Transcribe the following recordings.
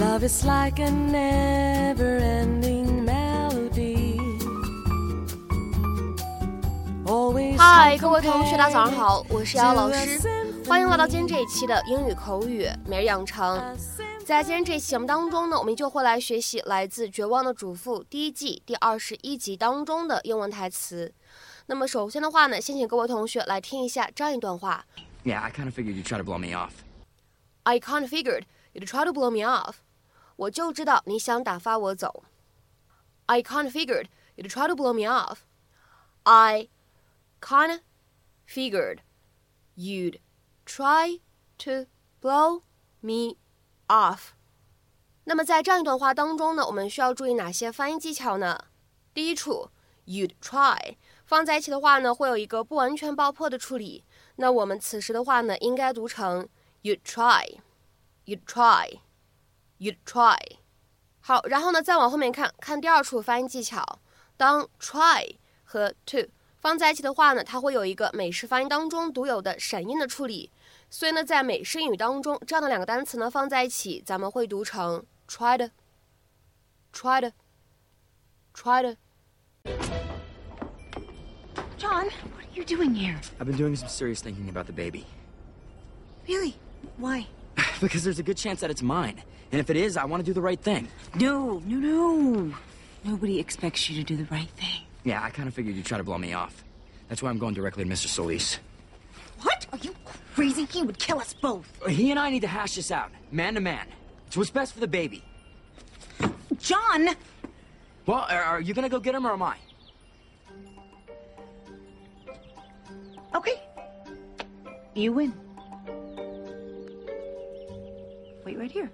Love is like a never ending melody. Always 嗨，各位同学，大家早上好，我是姚老师，欢迎来到今天这一期的英语口语每日养成。在今天这期节目当中呢，我们就会来学习来自《绝望的主妇》第一季第二十一集当中的英文台词。那么首先的话呢，先请各位同学来听一下这样一段话。Yeah, I kind of figured you'd try to blow me off. I kind of figured you'd try to blow me off. 我就知道你想打发我走。I kind of figured you'd try to blow me off. I kind of figured you'd try to blow me off. 那么在这样一段话当中呢，我们需要注意哪些发音技巧呢？第一处，you'd try 放在一起的话呢，会有一个不完全爆破的处理。那我们此时的话呢，应该读成 you'd try，you'd try，you'd try。好，然后呢，再往后面看，看第二处发音技巧。当 try 和 to 放在一起的话呢，它会有一个美式发音当中独有的闪音的处理。所以呢，在美式英语当中，这样的两个单词呢放在一起，咱们会读成 tried，tried，tried。 John, what are you doing here? I've been doing some serious thinking about the baby. Really? Why? because there's a good chance that it's mine. And if it is, I want to do the right thing. No, no, no. Nobody expects you to do the right thing. Yeah, I kind of figured you'd try to blow me off. That's why I'm going directly to Mr. Solis. What? Are you crazy? He would kill us both. Uh, he and I need to hash this out, man to man. It's what's best for the baby. John! Well, are, are you gonna go get him or am I? Okay. You win. Wait right here.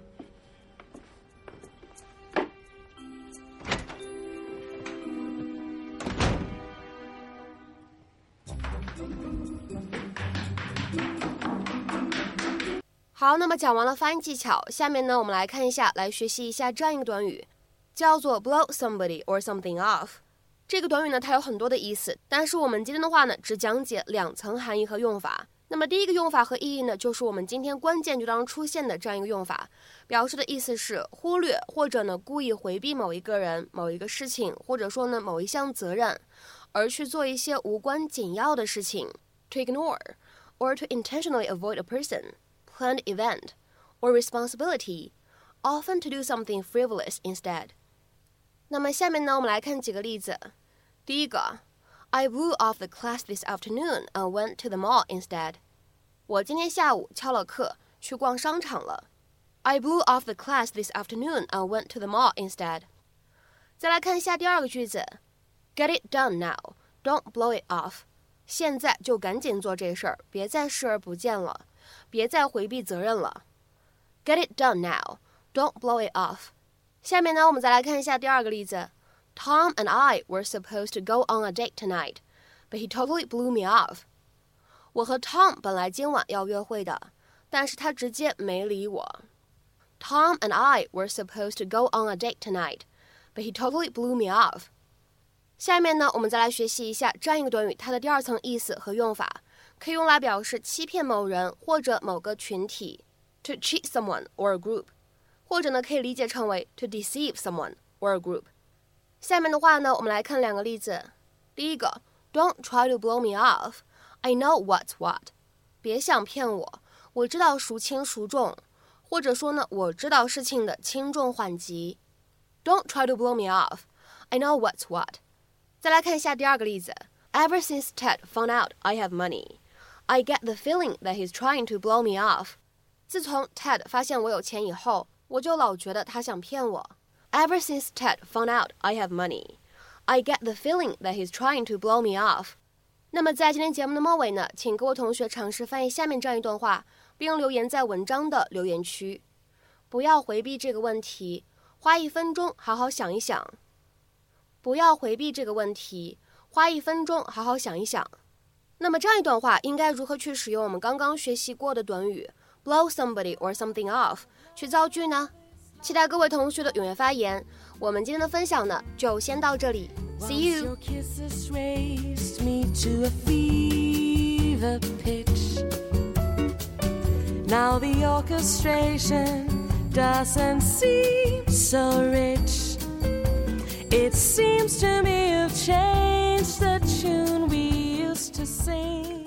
好，那么讲完了发音技巧，下面呢，我们来看一下，来学习一下这样一个短语，叫做 blow somebody or something off。这个短语呢，它有很多的意思，但是我们今天的话呢，只讲解两层含义和用法。那么第一个用法和意义呢，就是我们今天关键句当中出现的这样一个用法，表示的意思是忽略或者呢故意回避某一个人、某一个事情，或者说呢某一项责任，而去做一些无关紧要的事情，to ignore or to intentionally avoid a person。planned event or responsibility, often to do something frivolous instead. 那么下面呢，我们来看几个例子。第一个，I blew off the class this afternoon and went to the mall instead. 我今天下午翘了课去逛商场了。I blew off the class this afternoon and went to the mall instead. 再来看一下第二个句子，Get it done now, don't blow it off. 现在就赶紧做这事儿，别再视而不见了。 别再回避责任了。Get it done now. Don't blow it off. 下面呢，我们再来看一下第二个例子。Tom and I were supposed to go on a date tonight, but he totally blew me off. 我和 Tom 本来今晚要约会的，但是他直接没理我。Tom and I were supposed to go on a date tonight, but he totally blew me off. 下面呢，我们再来学习一下这样一个短语，它的第二层意思和用法。 可以用来表示欺骗某人或者某个群体，to cheat someone or a group，或者呢可以理解成为 to deceive someone or a group。下面的话呢，我们来看两个例子。第一个，Don't try to blow me off. I know what's what. 别想骗我，我知道孰轻孰重，或者说呢，我知道事情的轻重缓急。Don't try to blow me off. I know what's what. 再来看一下第二个例子。Ever since Ted found out I have money. I get the feeling that he's trying to blow me off. 自从 Ted 发现我有钱以后，我就老觉得他想骗我。Ever since Ted found out I have money, I get the feeling that he's trying to blow me off. 那么在今天节目的末尾呢，请各位同学尝试翻译下面这样一段话，并留言在文章的留言区。不要回避这个问题，花一分钟好好想一想。不要回避这个问题，花一分钟好好想一想。那么这样一段话应该如何去使用我们刚刚学习过的短语 blow somebody or something off 去造句呢？期待各位同学的踊跃发言。我们今天的分享呢，就先到这里，See Once you。 your kisses raised me to a fever pitch. Now the orchestration doesn't seem so rich. It seems to to sing.